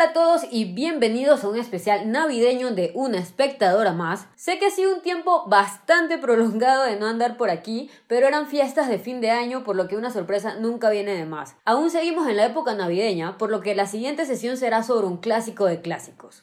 tal a todos y bienvenidos a un especial navideño de una espectadora más? Sé que ha sido un tiempo bastante prolongado de no andar por aquí, pero eran fiestas de fin de año, por lo que una sorpresa nunca viene de más. Aún seguimos en la época navideña, por lo que la siguiente sesión será sobre un clásico de clásicos.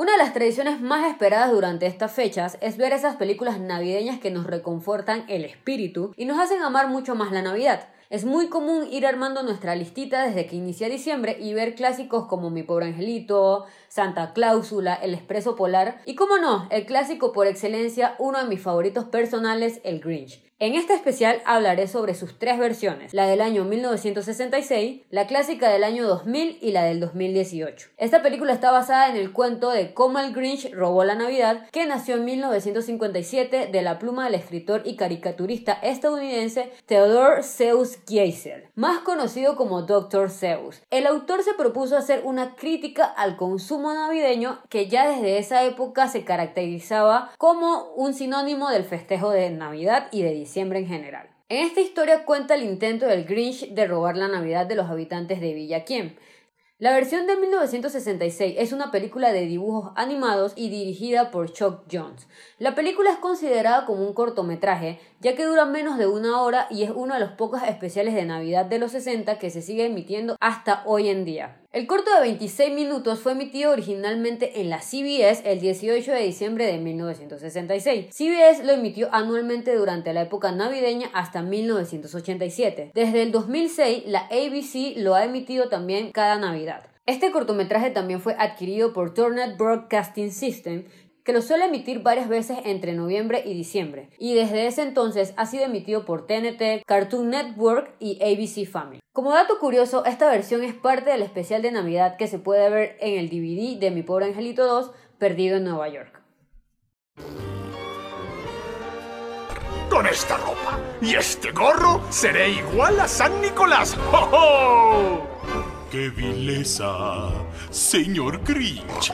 Una de las tradiciones más esperadas durante estas fechas es ver esas películas navideñas que nos reconfortan el espíritu y nos hacen amar mucho más la Navidad. Es muy común ir armando nuestra listita desde que inicia diciembre y ver clásicos como Mi pobre angelito, Santa Cláusula, El Expreso Polar y, como no, el clásico por excelencia, uno de mis favoritos personales, El Grinch. En este especial hablaré sobre sus tres versiones, la del año 1966, la clásica del año 2000 y la del 2018. Esta película está basada en el cuento de Cómo el Grinch robó la Navidad, que nació en 1957 de la pluma del escritor y caricaturista estadounidense Theodore Seuss Geisel, más conocido como Dr. Seuss. El autor se propuso hacer una crítica al consumo navideño que ya desde esa época se caracterizaba como un sinónimo del festejo de Navidad y de diciembre en general. En esta historia cuenta el intento del Grinch de robar la Navidad de los habitantes de Villa Kiem. La versión de 1966 es una película de dibujos animados y dirigida por Chuck Jones. La película es considerada como un cortometraje, ya que dura menos de una hora y es uno de los pocos especiales de Navidad de los 60 que se sigue emitiendo hasta hoy en día. El corto de 26 minutos fue emitido originalmente en la CBS el 18 de diciembre de 1966. CBS lo emitió anualmente durante la época navideña hasta 1987. Desde el 2006, la ABC lo ha emitido también cada Navidad. Este cortometraje también fue adquirido por Turner Broadcasting System, que lo suele emitir varias veces entre noviembre y diciembre, y desde ese entonces ha sido emitido por TNT, Cartoon Network y ABC Family. Como dato curioso, esta versión es parte del especial de Navidad que se puede ver en el DVD de Mi Pobre Angelito 2, Perdido en Nueva York. Con esta ropa y este gorro seré igual a San Nicolás. ¡Oh, qué vileza, señor Grinch!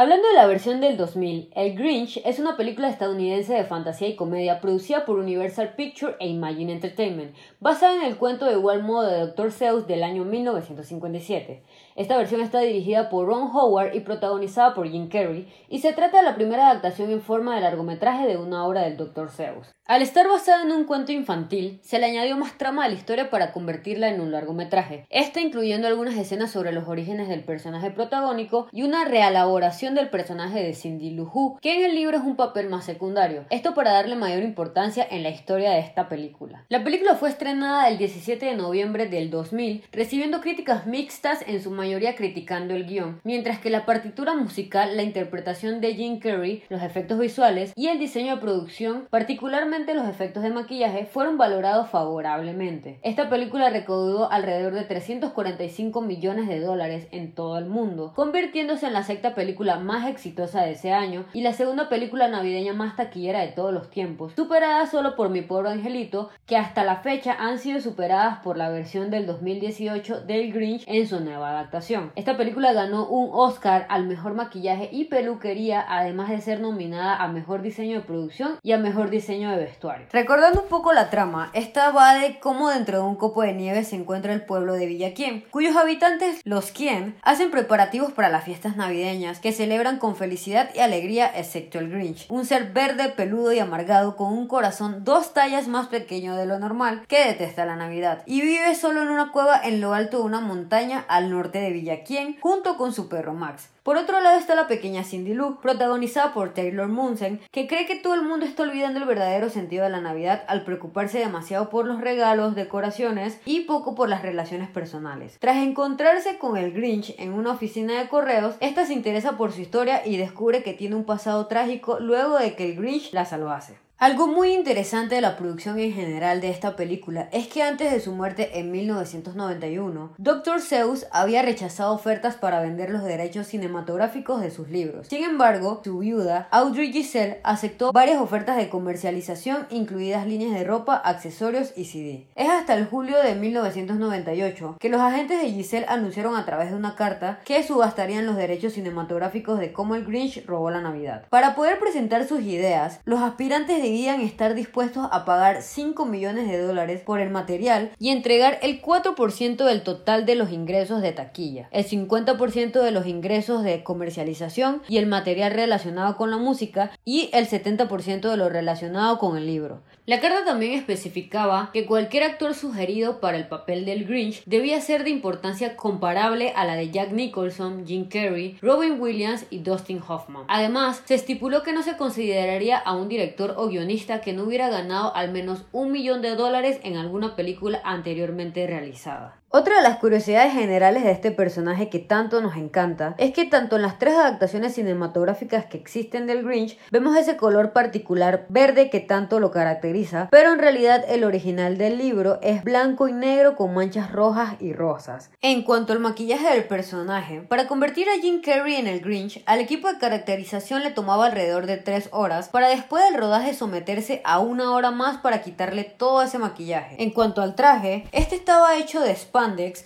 Hablando de la versión del 2000, El Grinch es una película estadounidense de fantasía y comedia producida por Universal Pictures e Imagine Entertainment, basada en el cuento de igual modo de Dr. Seuss del año 1957. Esta versión está dirigida por Ron Howard y protagonizada por Jim Carrey, y se trata de la primera adaptación en forma de largometraje de una obra del Dr. Seuss. Al estar basada en un cuento infantil, se le añadió más trama a la historia para convertirla en un largometraje, esta incluyendo algunas escenas sobre los orígenes del personaje protagónico y una reelaboración del personaje de Cindy Lou Who, que en el libro es un papel más secundario, esto para darle mayor importancia en la historia de esta película. La película fue estrenada el 17 de noviembre del 2000, recibiendo críticas mixtas en su mayoría criticando el guion, mientras que la partitura musical, la interpretación de Jim Carrey, los efectos visuales y el diseño de producción, particularmente los efectos de maquillaje, fueron valorados favorablemente. Esta película recaudó alrededor de 345 millones de dólares en todo el mundo, convirtiéndose en la sexta película más exitosa de ese año y la segunda película navideña más taquillera de todos los tiempos, superada solo por Mi Pobre Angelito, que hasta la fecha han sido superadas por la versión del 2018 del Grinch en su nueva adaptación. Esta película ganó un Oscar al mejor maquillaje y peluquería, además de ser nominada a mejor diseño de producción y a mejor diseño de vestuario. Recordando un poco la trama, esta va de cómo dentro de un copo de nieve se encuentra el pueblo de Villa Quien, cuyos habitantes, los Quien, hacen preparativos para las fiestas navideñas que celebran con felicidad y alegría, excepto el Grinch, un ser verde, peludo y amargado con un corazón dos tallas más pequeño de lo normal que detesta la Navidad y vive solo en una cueva en lo alto de una montaña al norte de Villaquien junto con su perro Max. Por otro lado está la pequeña Cindy Lou, protagonizada por Taylor Munsen, que cree que todo el mundo está olvidando el verdadero sentido de la Navidad al preocuparse demasiado por los regalos, decoraciones y poco por las relaciones personales. Tras encontrarse con el Grinch en una oficina de correos, esta se interesa por su historia y descubre que tiene un pasado trágico luego de que el Grinch la salvase. Algo muy interesante de la producción en general de esta película es que antes de su muerte en 1991, Dr. Seuss había rechazado ofertas para vender los derechos cinematográficos de sus libros. Sin embargo, su viuda, Audrey Giselle, aceptó varias ofertas de comercialización, incluidas líneas de ropa, accesorios y CD. Es hasta el julio de 1998 que los agentes de Giselle anunciaron a través de una carta que subastarían los derechos cinematográficos de cómo el Grinch robó la Navidad. Para poder presentar sus ideas, los aspirantes de decidían estar dispuestos a pagar 5 millones de dólares por el material y entregar el 4% del total de los ingresos de taquilla, el 50% de los ingresos de comercialización y el material relacionado con la música y el 70% de lo relacionado con el libro. La carta también especificaba que cualquier actor sugerido para el papel del Grinch debía ser de importancia comparable a la de Jack Nicholson, Jim Carrey, Robin Williams y Dustin Hoffman. Además, se estipuló que no se consideraría a un director o guionista que no hubiera ganado al menos un millón de dólares en alguna película anteriormente realizada. Otra de las curiosidades generales de este personaje que tanto nos encanta es que tanto en las tres adaptaciones cinematográficas que existen del Grinch vemos ese color particular verde que tanto lo caracteriza, pero en realidad el original del libro es blanco y negro con manchas rojas y rosas. En cuanto al maquillaje del personaje, para convertir a Jim Carrey en el Grinch, al equipo de caracterización le tomaba alrededor de 3 horas para después del rodaje someterse a una hora más para quitarle todo ese maquillaje. En cuanto al traje, este estaba hecho de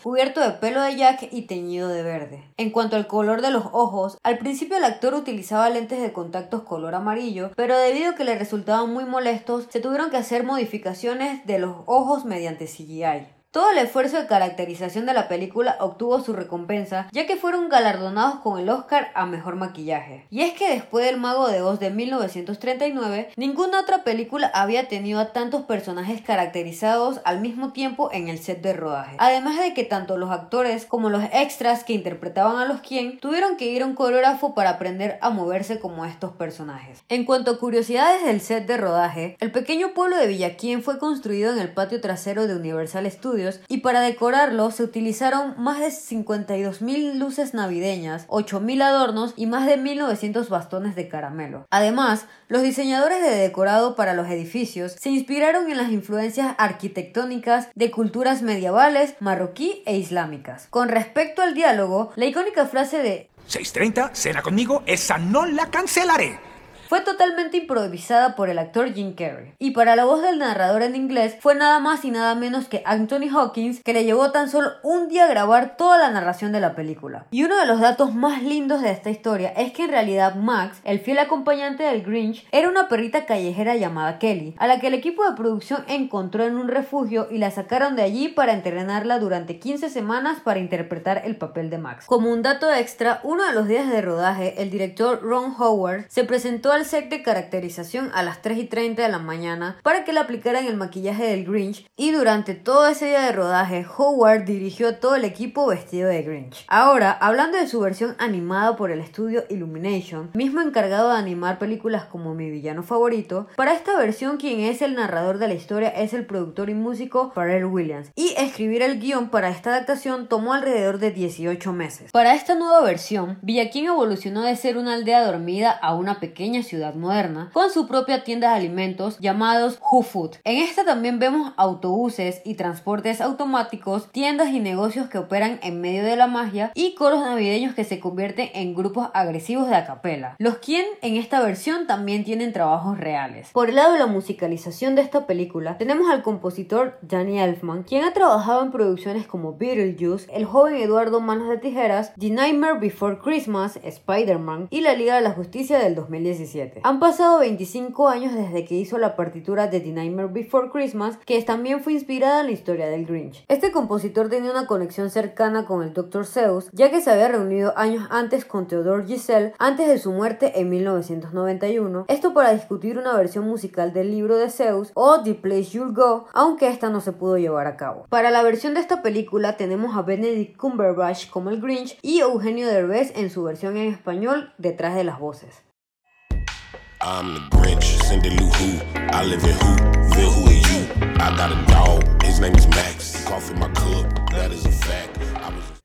cubierto de pelo de Jack y teñido de verde. En cuanto al color de los ojos, al principio el actor utilizaba lentes de contactos color amarillo, pero debido a que le resultaban muy molestos, se tuvieron que hacer modificaciones de los ojos mediante CGI. Todo el esfuerzo de caracterización de la película obtuvo su recompensa, ya que fueron galardonados con el Oscar a Mejor Maquillaje. Y es que después del Mago de Oz de 1939, ninguna otra película había tenido a tantos personajes caracterizados al mismo tiempo en el set de rodaje. Además de que tanto los actores como los extras que interpretaban a los quien tuvieron que ir a un coreógrafo para aprender a moverse como estos personajes. En cuanto a curiosidades del set de rodaje, el pequeño pueblo de Villaquien fue construido en el patio trasero de Universal Studios y para decorarlo se utilizaron más de 52.000 luces navideñas, 8.000 adornos y más de 1.900 bastones de caramelo. Además, los diseñadores de decorado para los edificios se inspiraron en las influencias arquitectónicas de culturas medievales, marroquí e islámicas. Con respecto al diálogo, la icónica frase de 6.30, cena conmigo, esa no la cancelaré fue totalmente improvisada por el actor Jim Carrey. Y para la voz del narrador en inglés fue nada más y nada menos que Anthony Hawkins, que le llevó tan solo un día a grabar toda la narración de la película. Y uno de los datos más lindos de esta historia es que en realidad Max, el fiel acompañante del Grinch, era una perrita callejera llamada Kelly, a la que el equipo de producción encontró en un refugio y la sacaron de allí para entrenarla durante 15 semanas para interpretar el papel de Max. Como un dato extra, uno de los días de rodaje, el director Ron Howard se presentó al set de caracterización a las 3 y 30 de la mañana para que le aplicaran el maquillaje del Grinch y durante todo ese día de rodaje Howard dirigió a todo el equipo vestido de Grinch. Ahora, hablando de su versión animada por el estudio Illumination, mismo encargado de animar películas como Mi villano favorito, para esta versión quien es el narrador de la historia es el productor y músico Pharrell Williams y escribir el guion para esta adaptación tomó alrededor de 18 meses. Para esta nueva versión, Villaquín evolucionó de ser una aldea dormida a una pequeña ciudad ciudad moderna, con su propia tienda de alimentos llamados Who Food. En esta también vemos autobuses y transportes automáticos, tiendas y negocios que operan en medio de la magia y coros navideños que se convierten en grupos agresivos de acapela, los quien en esta versión también tienen trabajos reales. Por el lado de la musicalización de esta película, tenemos al compositor Danny Elfman, quien ha trabajado en producciones como Beetlejuice, El joven Eduardo Manos de Tijeras, The Nightmare Before Christmas, Spider-Man y La Liga de la Justicia del 2017. Han pasado 25 años desde que hizo la partitura de The Nightmare Before Christmas, que también fue inspirada en la historia del Grinch. Este compositor tenía una conexión cercana con el Dr. Seuss, ya que se había reunido años antes con Theodore Giselle antes de su muerte en 1991, esto para discutir una versión musical del libro de Zeus o The Place You'll Go, aunque esta no se pudo llevar a cabo. Para la versión de esta película tenemos a Benedict Cumberbatch como el Grinch y Eugenio Derbez en su versión en español detrás de las voces. I'm the Grinch, Cindy Lou Who. I live in who? Whoville, who are you? I got a dog, his name is Max. Coffee my cup, that is a fact.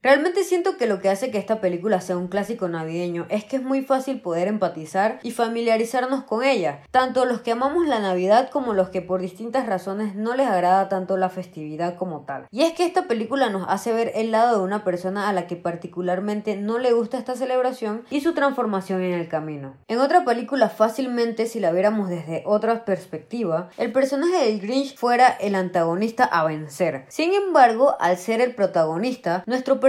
Realmente siento que lo que hace que esta película sea un clásico navideño es que es muy fácil poder empatizar y familiarizarnos con ella, tanto los que amamos la Navidad como los que por distintas razones no les agrada tanto la festividad como tal. Y es que esta película nos hace ver el lado de una persona a la que particularmente no le gusta esta celebración y su transformación en el camino. En otra película fácilmente si la viéramos desde otra perspectiva, el personaje del Grinch fuera el antagonista a vencer. Sin embargo, al ser el protagonista, nuestro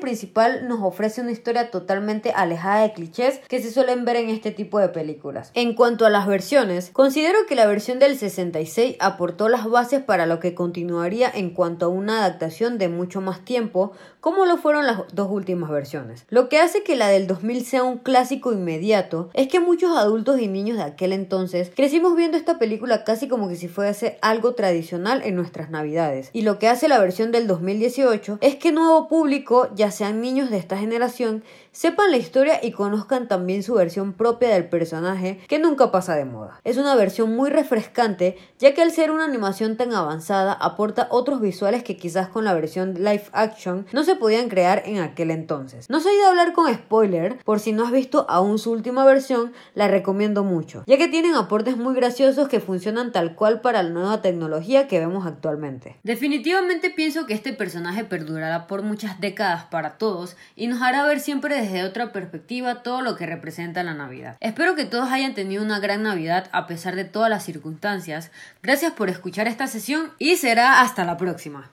principal nos ofrece una historia totalmente alejada de clichés que se suelen ver en este tipo de películas. En cuanto a las versiones, considero que la versión del 66 aportó las bases para lo que continuaría en cuanto a una adaptación de mucho más tiempo, como lo fueron las dos últimas versiones. Lo que hace que la del 2000 sea un clásico inmediato es que muchos adultos y niños de aquel entonces crecimos viendo esta película casi como que si fuese algo tradicional en nuestras navidades. Y lo que hace la versión del 2018 es que nuevo público, ya sean niños de esta generación, sepan la historia y conozcan también su versión propia del personaje que nunca pasa de moda. Es una versión muy refrescante ya que al ser una animación tan avanzada aporta otros visuales que quizás con la versión live action no se podían crear en aquel entonces. No soy de hablar con spoiler, por si no has visto aún su última versión, la recomiendo mucho, ya que tienen aportes muy graciosos que funcionan tal cual para la nueva tecnología que vemos actualmente. Definitivamente pienso que este personaje perdurará por muchas décadas para todos y nos hará ver siempre desde otra perspectiva todo lo que representa la Navidad. Espero que todos hayan tenido una gran Navidad a pesar de todas las circunstancias. Gracias por escuchar esta sesión y será hasta la próxima.